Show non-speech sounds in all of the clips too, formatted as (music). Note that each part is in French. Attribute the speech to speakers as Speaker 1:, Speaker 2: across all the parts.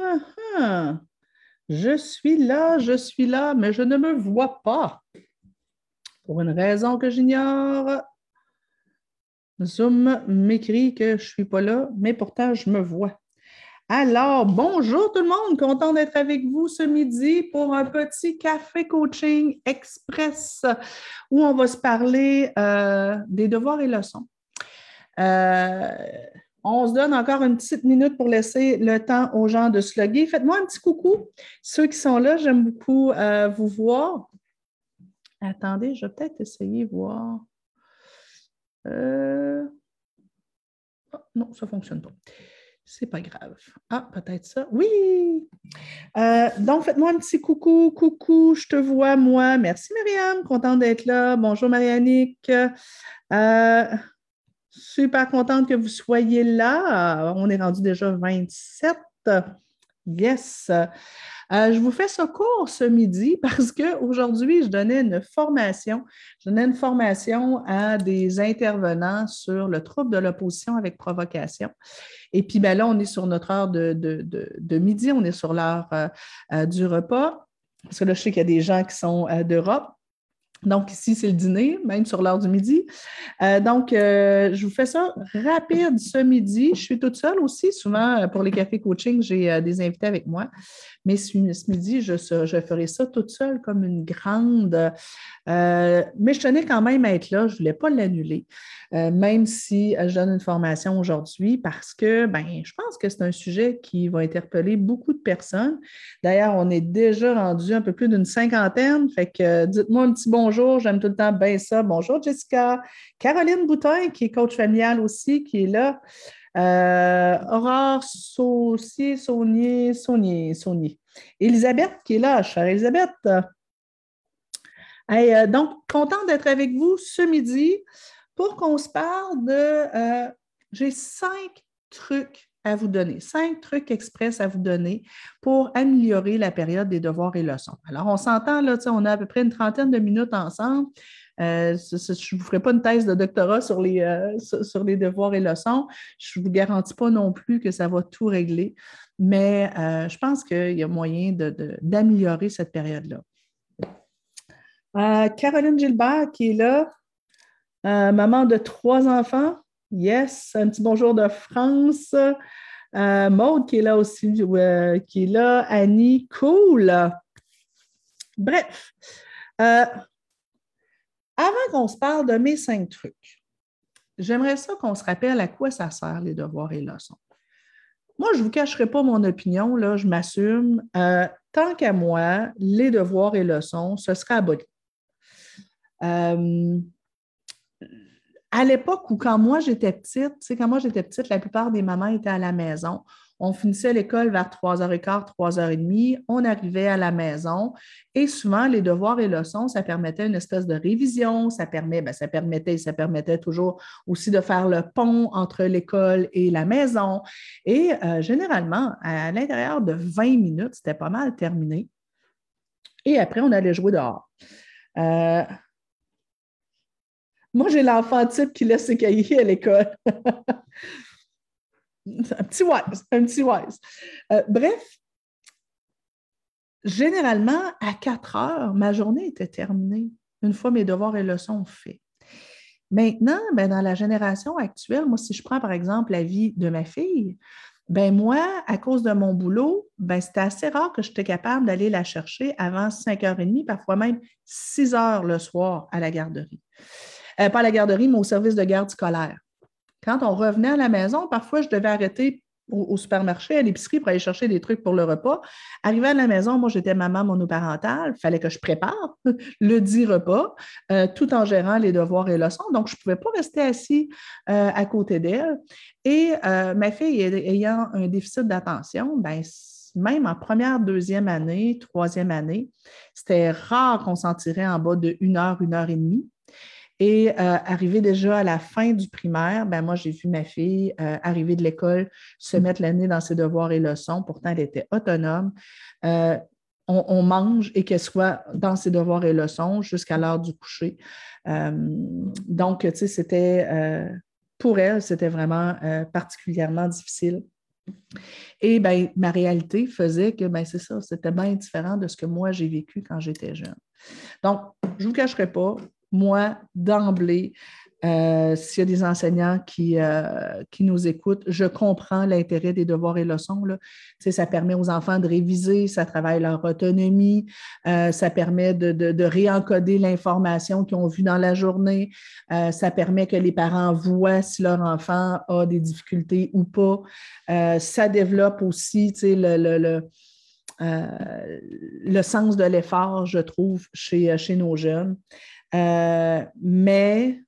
Speaker 1: Ah. Je suis là, je suis là, mais je ne me vois pas. Pour une raison que j'ignore. Zoom m'écrit que je ne suis pas là, mais pourtant je me vois. Alors, bonjour tout le monde, content d'être avec vous ce midi pour un petit café coaching express où on va se parler euh, des devoirs et leçons. Euh, on se donne encore une petite minute pour laisser le temps aux gens de se loguer. Faites-moi un petit coucou. Ceux qui sont là, j'aime beaucoup euh, vous voir. Attendez, je vais peut-être essayer de voir. Euh, oh, non, ça ne fonctionne pas. C'est pas grave. Ah, peut-être ça. Oui! Euh, donc, faites-moi un petit coucou. Coucou, je te vois, moi. Merci, Myriam. Contente d'être là. Bonjour, Marianique. Super contente que vous soyez là. On est rendu déjà 27. Yes. Euh, je vous fais ce cours ce midi (laughs) parce qu'aujourd'hui, je donnais une formation. Je donnais une formation à des intervenants sur le trouble de l'opposition avec provocation. Et puis ben là, on est sur notre heure de, midi, on est sur l'heure euh, euh, du repas. Parce que là, je sais qu'il y a des gens qui sont d'Europe. Donc, ici, c'est le dîner, même sur l'heure du midi. Euh, donc, euh, je vous fais ça rapide ce midi. Je suis toute seule aussi. Souvent, euh, pour les cafés coaching, j'ai des invités avec moi. Mais ce, midi, je, ferai ça toute seule comme une grande. mais je tenais quand même à être là. Je ne voulais pas l'annuler, même si je donne une formation aujourd'hui, parce que ben, je pense que c'est un sujet qui va interpeller beaucoup de personnes. D'ailleurs, on est déjà rendu un peu plus d'une cinquantaine. Fait que dites-moi un petit bon bonjour. J'aime tout le temps bien ça. Bonjour, Jessica. Caroline Boutin, qui est coach familial aussi, qui est là. Euh, Aurore Saucier, Saunier, Saunier, Saunier. Elisabeth, qui est là. Chère Elisabeth. Euh, donc, contente d'être avec vous ce midi pour qu'on se parle de. Euh, j'ai cinq trucs à vous donner, cinq trucs express à vous donner pour améliorer la période des devoirs et leçons. Alors, on s'entend, là, on a à peu près une trentaine de minutes ensemble. Euh, je ne vous ferai pas une thèse de doctorat sur les, euh, sur les devoirs et leçons. Je ne vous garantis pas non plus que ça va tout régler, mais euh, je pense qu'il y a moyen d'améliorer cette période-là. Caroline Gilbert qui est là, maman de trois enfants. Yes, un petit bonjour de France. Euh, Maude qui est là aussi, qui est là. Annie, cool. Bref, euh, avant qu'on se parle de mes cinq trucs, j'aimerais ça qu'on se rappelle à quoi ça sert les devoirs et leçons. Moi, je ne vous cacherai pas mon opinion, là, je m'assume. Euh, tant qu'à moi, les devoirs et leçons, ce serait aboli à l'époque où, quand moi j'étais petite, tu sais, quand moi j'étais petite, la plupart des mamans étaient à la maison. On finissait l'école vers 3h15, 3h30. On arrivait à la maison et souvent, les devoirs et leçons, ça permettait une espèce de révision. Ça, permet, ben, ça, permettait, ça permettait toujours aussi de faire le pont entre l'école et la maison. Et euh, généralement, à l'intérieur de 20 minutes, c'était pas mal terminé. Et après, on allait jouer dehors. Euh, moi, j'ai l'enfant type qui laisse ses cahiers à l'école. (laughs) un petit wise, un petit wise. Euh, bref, généralement, à 4 heures, ma journée était terminée, une fois mes devoirs et leçons faits. Maintenant, ben, dans la génération actuelle, moi, si je prends par exemple la vie de ma fille, ben moi, à cause de mon boulot, ben c'était assez rare que j'étais capable d'aller la chercher avant 5h30, parfois même 6 heures le soir à la garderie. Euh, pas à la garderie, mais au service de garde scolaire. Quand on revenait à la maison, parfois, je devais arrêter au, supermarché, à l'épicerie pour aller chercher des trucs pour le repas. Arrivé à la maison, moi, j'étais maman monoparentale. Il fallait que je prépare (laughs) le dit repas euh, tout en gérant les devoirs et leçons. Donc, je ne pouvais pas rester assis euh, à côté d'elle. Et ma fille ayant un déficit d'attention, ben, même en première, deuxième année, troisième année, c'était rare qu'on s'en tirait en bas de une heure, une heure et demie. Et euh, arrivé déjà à la fin du primaire, ben moi, j'ai vu ma fille euh, arriver de l'école, se mm. mettre l'année dans ses devoirs et leçons. Pourtant, elle était autonome. Euh, on, mange et qu'elle soit dans ses devoirs et leçons jusqu'à l'heure du coucher. donc, tu sais, c'était pour elle, c'était vraiment particulièrement difficile Et ben, ma réalité faisait que ben, c'est ça, c'était bien différent de ce que moi j'ai vécu quand j'étais jeune. Donc, je ne vous cacherai pas, moi, d'emblée, euh, s'il y a des enseignants qui, euh, qui nous écoutent, je comprends l'intérêt des devoirs et leçons. Ça permet aux enfants de réviser, ça travaille leur autonomie, euh, ça permet de, de, réencoder l'information qu'ils ont vue dans la journée, ça permet que les parents voient si leur enfant a des difficultés ou pas. ça développe aussi le, le, le le sens de l'effort, je trouve, chez, chez nos jeunes. Mais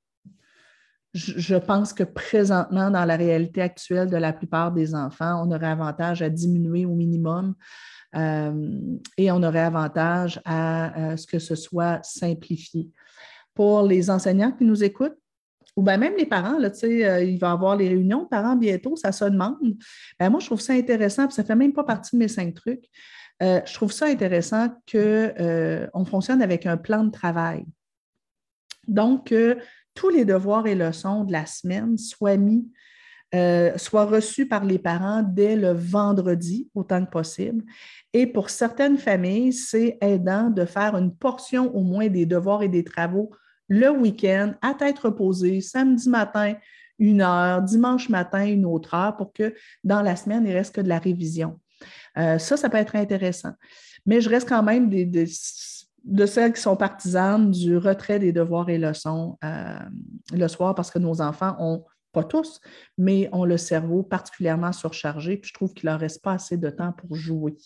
Speaker 1: je pense que présentement, dans la réalité actuelle de la plupart des enfants, on aurait avantage à diminuer au minimum euh, et on aurait avantage à, ce que ce soit simplifié. Pour les enseignants qui nous écoutent, ou bien même les parents, là, euh, il va y avoir les réunions parents bientôt, ça se demande. Ben, moi, je trouve ça intéressant, puis ça ne fait même pas partie de mes cinq trucs. Euh, je trouve ça intéressant qu'on fonctionne avec un plan de travail. Donc, tous les devoirs et leçons de la semaine soient mis, euh, soient reçus par les parents dès le vendredi, autant que possible. Et pour certaines familles, c'est aidant de faire une portion au moins des devoirs et des travaux le week-end, à tête reposée, samedi matin, une heure, dimanche matin, une autre heure, pour que dans la semaine, il reste que de la révision. Euh, ça, ça peut être intéressant. Mais je reste quand même des, de celles qui sont partisanes du retrait des devoirs et leçons euh, le soir parce que nos enfants ont, pas tous, mais ont le cerveau particulièrement surchargé, puis je trouve qu'il leur reste pas assez de temps pour jouer.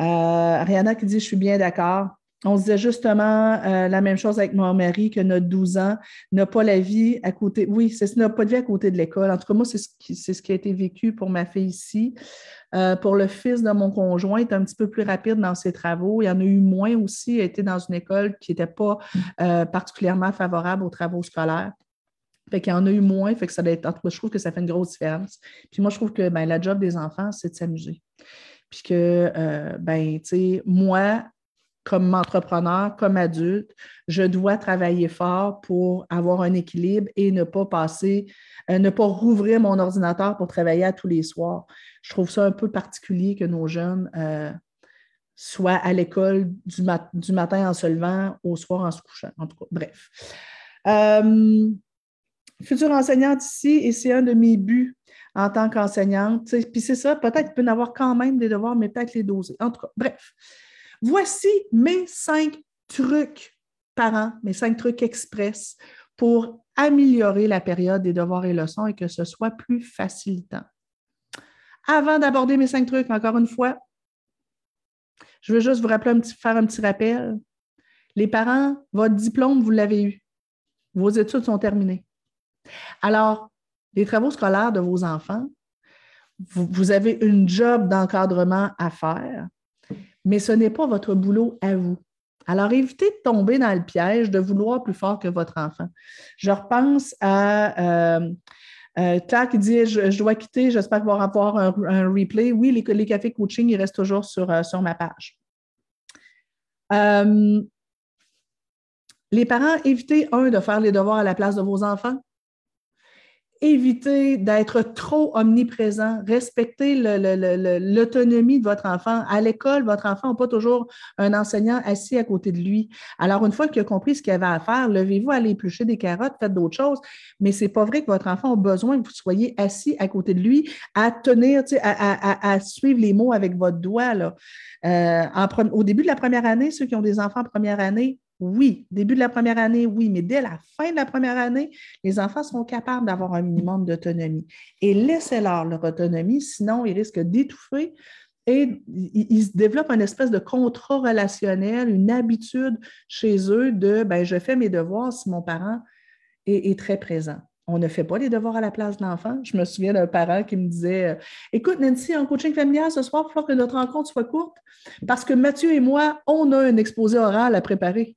Speaker 1: Euh, Ariana qui dit Je suis bien d'accord. On disait justement euh, la même chose avec mon mari, que notre 12 ans n'a pas la vie à côté. Oui, n'a pas de vie à côté de l'école. En tout cas, moi, c'est ce, qui, a été vécu pour ma fille ici. Euh, pour le fils de mon conjoint, il est un petit peu plus rapide dans ses travaux. Il y en a eu moins aussi. Il a été dans une école qui n'était pas euh, particulièrement favorable aux travaux scolaires. Fait qu'il y en a eu moins, fait que ça doit je trouve que ça fait une grosse différence. Puis moi, je trouve que ben, la job des enfants, c'est de s'amuser. Puis que, ben, tu sais, moi, comme entrepreneur, comme adulte, je dois travailler fort pour avoir un équilibre et ne pas passer, euh, ne pas rouvrir mon ordinateur pour travailler à tous les soirs. Je trouve ça un peu particulier que nos jeunes euh, soient à l'école du, matin en se levant, au soir en se couchant. En tout cas, bref. Euh, future enseignante ici, et c'est un de mes buts en tant qu'enseignante. Puis c'est ça, peut-être qu'il peut y avoir quand même des devoirs, mais peut-être les doser. En tout cas, bref. Voici mes cinq trucs parents, mes cinq trucs express pour améliorer la période des devoirs et leçons et que ce soit plus facilitant. Avant d'aborder mes cinq trucs, encore une fois, je veux juste vous rappeler faire un petit rappel. Les parents, votre diplôme, vous l'avez eu. Vos études sont terminées. Alors, les travaux scolaires de vos enfants, vous avez une job d'encadrement à faire mais ce n'est pas votre boulot à vous. Alors, évitez de tomber dans le piège de vouloir plus fort que votre enfant. Je repense à euh, euh Claire qui dit je, dois quitter, j'espère va avoir un, replay. Oui, les, les, cafés coaching, ils restent toujours sur, euh, sur ma page. Euh, les parents, évitez, un, de faire les devoirs à la place de vos enfants évitez d'être trop omniprésent, respectez l'autonomie de votre enfant. À l'école, votre enfant n'a pas toujours un enseignant assis à côté de lui. Alors, une fois qu'il a compris ce qu'il avait à faire, levez-vous, allez éplucher des carottes, faites d'autres choses, mais ce n'est pas vrai que votre enfant a besoin que vous soyez assis à côté de lui à tenir, à, suivre les mots avec votre doigt. Euh, au début de la première année, ceux qui ont des enfants en première année, oui, début de la première année, oui, mais dès la fin de la première année, les enfants seront capables d'avoir un minimum d'autonomie. Et laissez-leur leur autonomie, sinon ils risquent d'étouffer et ils développent une espèce de contrat relationnel, une habitude chez eux de ben, je fais mes devoirs si mon parent est, très présent. On ne fait pas les devoirs à la place de l'enfant. Je me souviens d'un parent qui me disait Écoute, Nancy, en coaching familial ce soir, il faut que notre rencontre soit courte parce que Mathieu et moi, on a un exposé oral à préparer.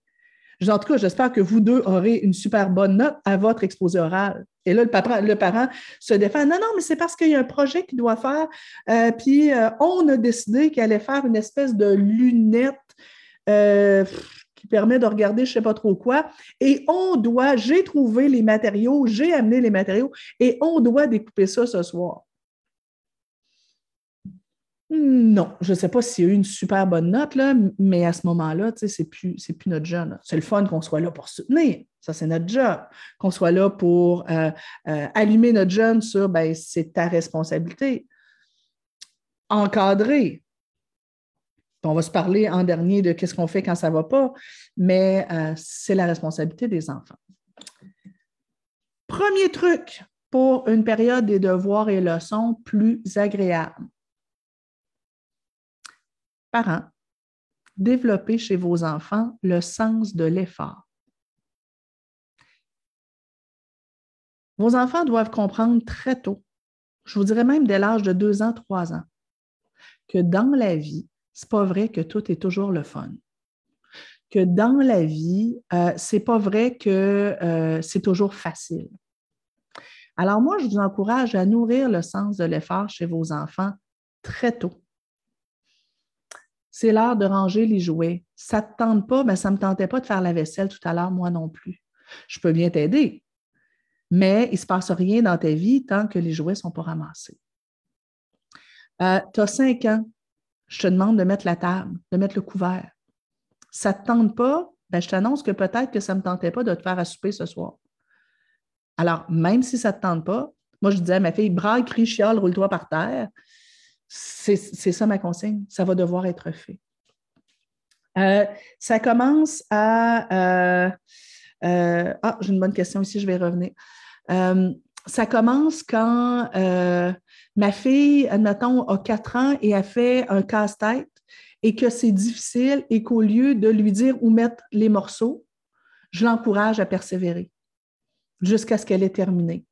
Speaker 1: En tout cas, j'espère que vous deux aurez une super bonne note à votre exposé oral. Et là, le, parent se défend. Non, non, mais c'est parce qu'il y a un projet qu'il doit faire. Euh, puis euh, on a décidé qu'il allait faire une espèce de lunette euh, qui permet de regarder je ne sais pas trop quoi. Et on doit, j'ai trouvé les matériaux, j'ai amené les matériaux et on doit découper ça ce soir. Non, je ne sais pas s'il y a eu une super bonne note, mais à ce moment-là, ce n'est plus, plus notre jeune. C'est le fun qu'on soit là pour soutenir. Ça, c'est notre job. Qu'on soit là pour euh, euh, allumer notre jeune sur ben, c'est ta responsabilité. Encadrer. On va se parler en dernier de qu'est-ce qu'on fait quand ça ne va pas, mais euh, c'est la responsabilité des enfants. Premier truc pour une période des devoirs et leçons plus agréable Parents, développez chez vos enfants le sens de l'effort. Vos enfants doivent comprendre très tôt, je vous dirais même dès l'âge de deux ans, trois ans, que dans la vie, ce n'est pas vrai que tout est toujours le fun. Que dans la vie, euh, ce n'est pas vrai que euh, c'est toujours facile. Alors moi, je vous encourage à nourrir le sens de l'effort chez vos enfants très tôt c'est l'heure de ranger les jouets. Ça ne te tente pas, mais ben, ça ne me tentait pas de faire la vaisselle tout à l'heure, moi non plus. Je peux bien t'aider, mais il ne se passe rien dans ta vie tant que les jouets ne sont pas ramassés. Euh, tu as cinq ans, je te demande de mettre la table, de mettre le couvert. Ça ne te tente pas, ben, je t'annonce que peut-être que ça ne me tentait pas de te faire à souper ce soir. Alors, même si ça ne te tente pas, moi, je disais à ma fille, braille, crie, chiale, roule-toi par terre. C'est ça ma consigne. Ça va devoir être fait. Euh, ça commence à. Euh, euh, ah, j'ai une bonne question ici, je vais revenir. ça commence quand ma fille, admettons, a 4 ans et a fait un casse-tête et que c'est difficile et qu'au lieu de lui dire où mettre les morceaux, je l'encourage à persévérer jusqu'à ce qu'elle ait terminé.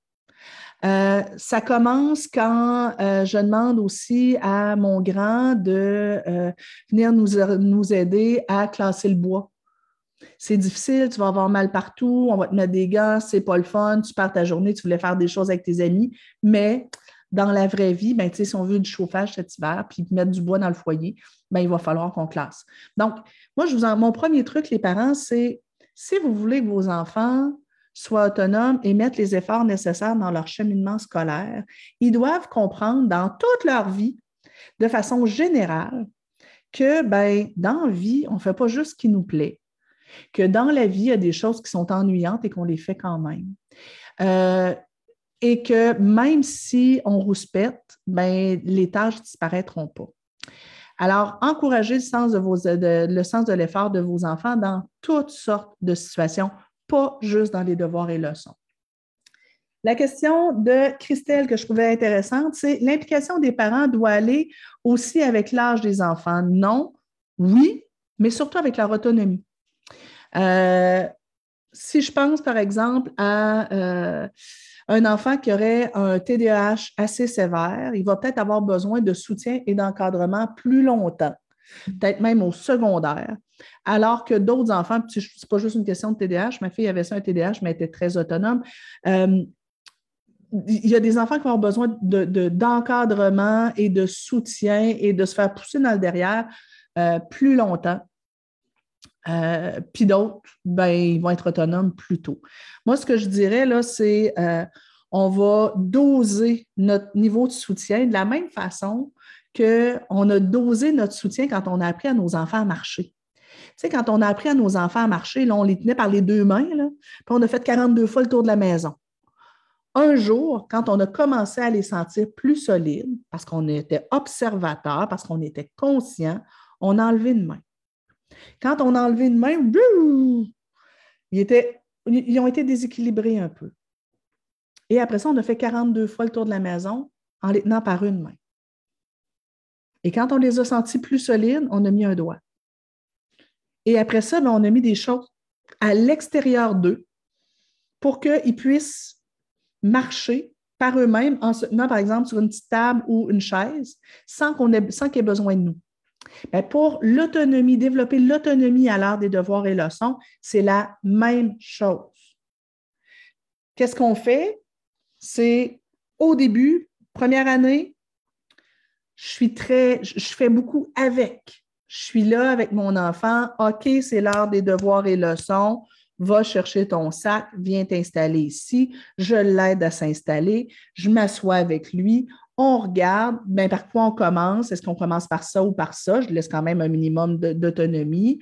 Speaker 1: Euh, ça commence quand euh, je demande aussi à mon grand de euh, venir nous, nous, aider à classer le bois. C'est difficile, tu vas avoir mal partout, on va te mettre des gants, c'est pas le fun, tu pars ta journée, tu voulais faire des choses avec tes amis, mais dans la vraie vie, ben, si on veut du chauffage cet hiver, puis mettre du bois dans le foyer, ben, il va falloir qu'on classe. Donc, moi, je vous en, mon premier truc, les parents, c'est si vous voulez que vos enfants soient autonomes et mettent les efforts nécessaires dans leur cheminement scolaire, ils doivent comprendre dans toute leur vie, de façon générale, que ben, dans la vie, on ne fait pas juste ce qui nous plaît, que dans la vie, il y a des choses qui sont ennuyantes et qu'on les fait quand même. Euh, et que même si on rouspète, ben, les tâches ne disparaîtront pas. Alors, encouragez le sens de, le sens de l'effort de vos enfants dans toutes sortes de situations, pas juste dans les devoirs et leçons. La question de Christelle que je trouvais intéressante, c'est l'implication des parents doit aller aussi avec l'âge des enfants. Non, oui, mais surtout avec leur autonomie. Euh, si je pense, par exemple, à euh, un enfant qui aurait un TDAH assez sévère, il va peut-être avoir besoin de soutien et d'encadrement plus longtemps, peut-être même au secondaire. Alors que d'autres enfants, ce n'est pas juste une question de TDAH, ma fille avait ça un TDAH, mais elle était très autonome. Euh, il y a des enfants qui vont avoir besoin d'encadrement et de soutien et de se faire pousser dans le derrière euh, plus longtemps. Euh, puis d'autres, ben, ils vont être autonomes plus tôt. Moi, ce que je dirais, là, c'est on va doser notre niveau de soutien de la même façon qu'on a dosé notre soutien quand on a appris à nos enfants à marcher. Tu sais, quand on a appris à nos enfants à marcher, là, on les tenait par les deux mains, là, puis on a fait 42 fois le tour de la maison. Un jour, quand on a commencé à les sentir plus solides, parce qu'on était observateur, parce qu'on était conscient, on a enlevé une main. Quand on a enlevé une main, ils, étaient, ils ont été déséquilibrés un peu. Et après ça, on a fait 42 fois le tour de la maison en les tenant par une main. Et quand on les a sentis plus solides, on a mis un doigt. Et après ça, ben, on a mis des choses à l'extérieur d'eux pour qu'ils puissent marcher par eux-mêmes en se tenant, par exemple, sur une petite table ou une chaise sans ait, sans qu'il ait besoin de nous. Ben, pour l'autonomie, développer l'autonomie à l'heure des devoirs et leçons, c'est la même chose. Qu'est-ce qu'on fait? C'est au début, première année, je suis très, je fais beaucoup avec je suis là avec mon enfant, OK, c'est l'heure des devoirs et leçons, va chercher ton sac, viens t'installer ici, je l'aide à s'installer, je m'assois avec lui, on regarde ben, par quoi on commence? Est-ce qu'on commence par ça ou par ça? Je laisse quand même un minimum d'autonomie.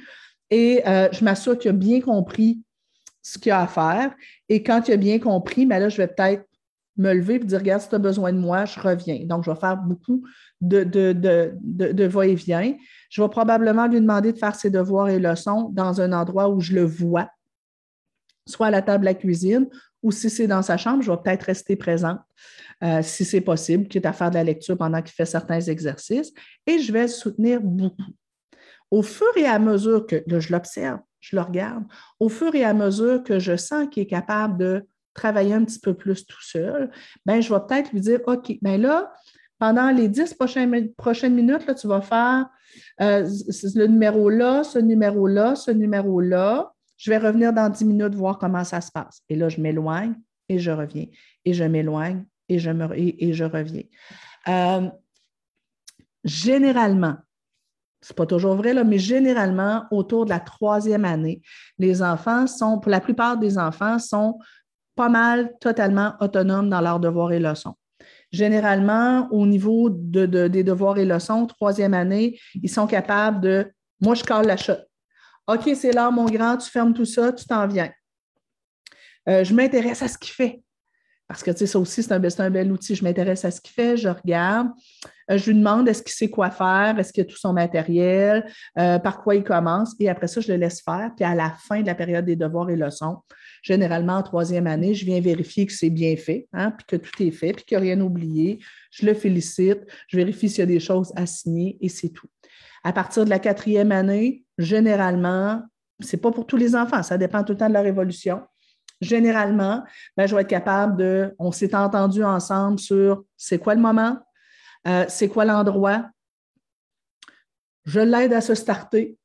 Speaker 1: Et euh, je m'assure qu'il a bien compris ce qu'il a à faire. Et quand il a bien compris, ben là, je vais peut-être me lever et dire Regarde, si tu as besoin de moi, je reviens. Donc, je vais faire beaucoup de, de, de va-et-vient. Je vais probablement lui demander de faire ses devoirs et leçons dans un endroit où je le vois, soit à la table de la cuisine ou si c'est dans sa chambre, je vais peut-être rester présente euh, si c'est possible, quitte à faire de la lecture pendant qu'il fait certains exercices, et je vais soutenir beaucoup. Au fur et à mesure que je l'observe, je le regarde, au fur et à mesure que je sens qu'il est capable de travailler un petit peu plus tout seul, ben, je vais peut-être lui dire, OK, bien là, pendant les dix prochaines, minutes, là, tu vas faire euh, le numéro là, ce numéro là, ce numéro là. Je vais revenir dans dix minutes voir comment ça se passe. Et là, je m'éloigne et je reviens. Et je m'éloigne et je, me, et, je reviens. Euh, généralement, ce n'est pas toujours vrai, là, mais généralement, autour de la troisième année, les enfants sont, pour la plupart des enfants, sont pas mal totalement autonomes dans leurs devoirs et leçons. Généralement, au niveau de, des devoirs et leçons, troisième année, ils sont capables de moi, je cale la chute. OK, c'est là, mon grand, tu fermes tout ça, tu t'en viens. Euh, je m'intéresse à ce qu'il fait. Parce que, tu sais, ça aussi, c'est un, un, bel outil. Je m'intéresse à ce qu'il fait, je regarde. Euh, je lui demande est-ce qu'il sait quoi faire, est-ce qu'il a tout son matériel, euh, par quoi il commence? Et après ça, je le laisse faire. Puis à la fin de la période des devoirs et leçons, généralement en troisième année, je viens vérifier que c'est bien fait, hein, puis que tout est fait, puis qu'il n'y a rien oublié. Je le félicite, je vérifie s'il y a des choses à signer et c'est tout. À partir de la quatrième année, généralement, ce n'est pas pour tous les enfants, ça dépend tout le temps de leur évolution généralement, ben, je vais être capable de, on s'est entendu ensemble sur c'est quoi le moment, euh, c'est quoi l'endroit. Je l'aide à se starter.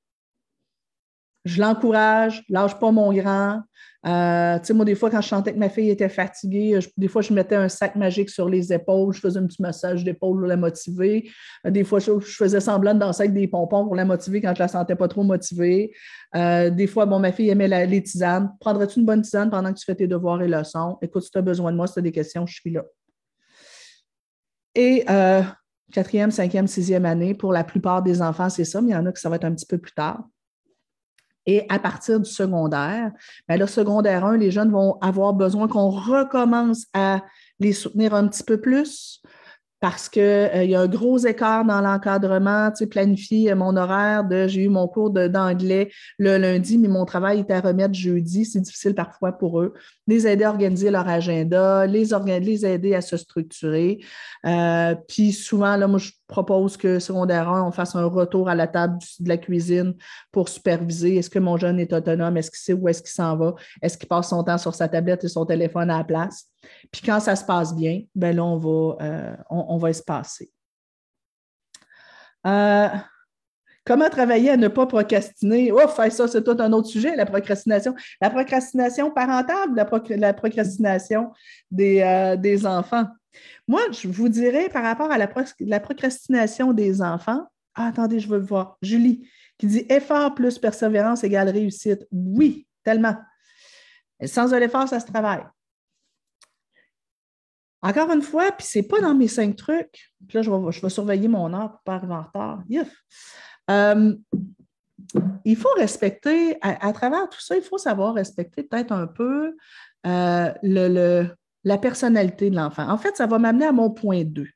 Speaker 1: Je l'encourage, lâche pas mon grand. Euh, tu sais, moi, des fois, quand je sentais que ma fille était fatiguée, des fois, je mettais un sac magique sur les épaules, je faisais un petit massage d'épaule pour la motiver. Euh, des fois, je, faisais semblant de danser avec des pompons pour la motiver quand je la sentais pas trop motivée. Euh, des fois, bon, ma fille aimait les tisanes. Prendrais-tu une bonne tisane pendant que tu fais tes devoirs et leçons? Écoute, si tu as besoin de moi, si tu as des questions, je suis là. Et quatrième, cinquième, sixième année, pour la plupart des enfants, c'est ça, mais il y en a que ça va être un petit peu plus tard. Et à partir du secondaire, bien, le secondaire 1, les jeunes vont avoir besoin qu'on recommence à les soutenir un petit peu plus, parce qu'il euh, y a un gros écart dans l'encadrement. Tu sais, planifier mon horaire de j'ai eu mon cours d'anglais le lundi, mais mon travail est à remettre jeudi. C'est difficile parfois pour eux. Les aider à organiser leur agenda, les, les aider à se structurer. Euh, puis souvent, là, moi, je propose que secondaire 1, on fasse un retour à la table de la cuisine pour superviser. Est-ce que mon jeune est autonome? Est-ce qu'il sait où est-ce qu'il s'en va? Est-ce qu'il passe son temps sur sa tablette et son téléphone à la place? Puis quand ça se passe bien, ben là, on va, euh, on, va se passer. Euh, comment travailler à ne pas procrastiner? Ouf, ça, c'est tout un autre sujet, la procrastination. La procrastination parentale, la, la procrastination des, euh, des, enfants. Moi, je vous dirais par rapport à la, la procrastination des enfants, ah, attendez, je veux le voir. Julie, qui dit effort plus persévérance égale réussite. Oui, tellement. Sans un effort, ça se travaille. Encore une fois, puis c'est pas dans mes cinq trucs. Puis là, je vais, surveiller mon heure pour pas arriver en retard. Euh, il faut respecter, à, travers tout ça, il faut savoir respecter peut-être un peu euh, le, la personnalité de l'enfant. En fait, ça va m'amener à mon point 2.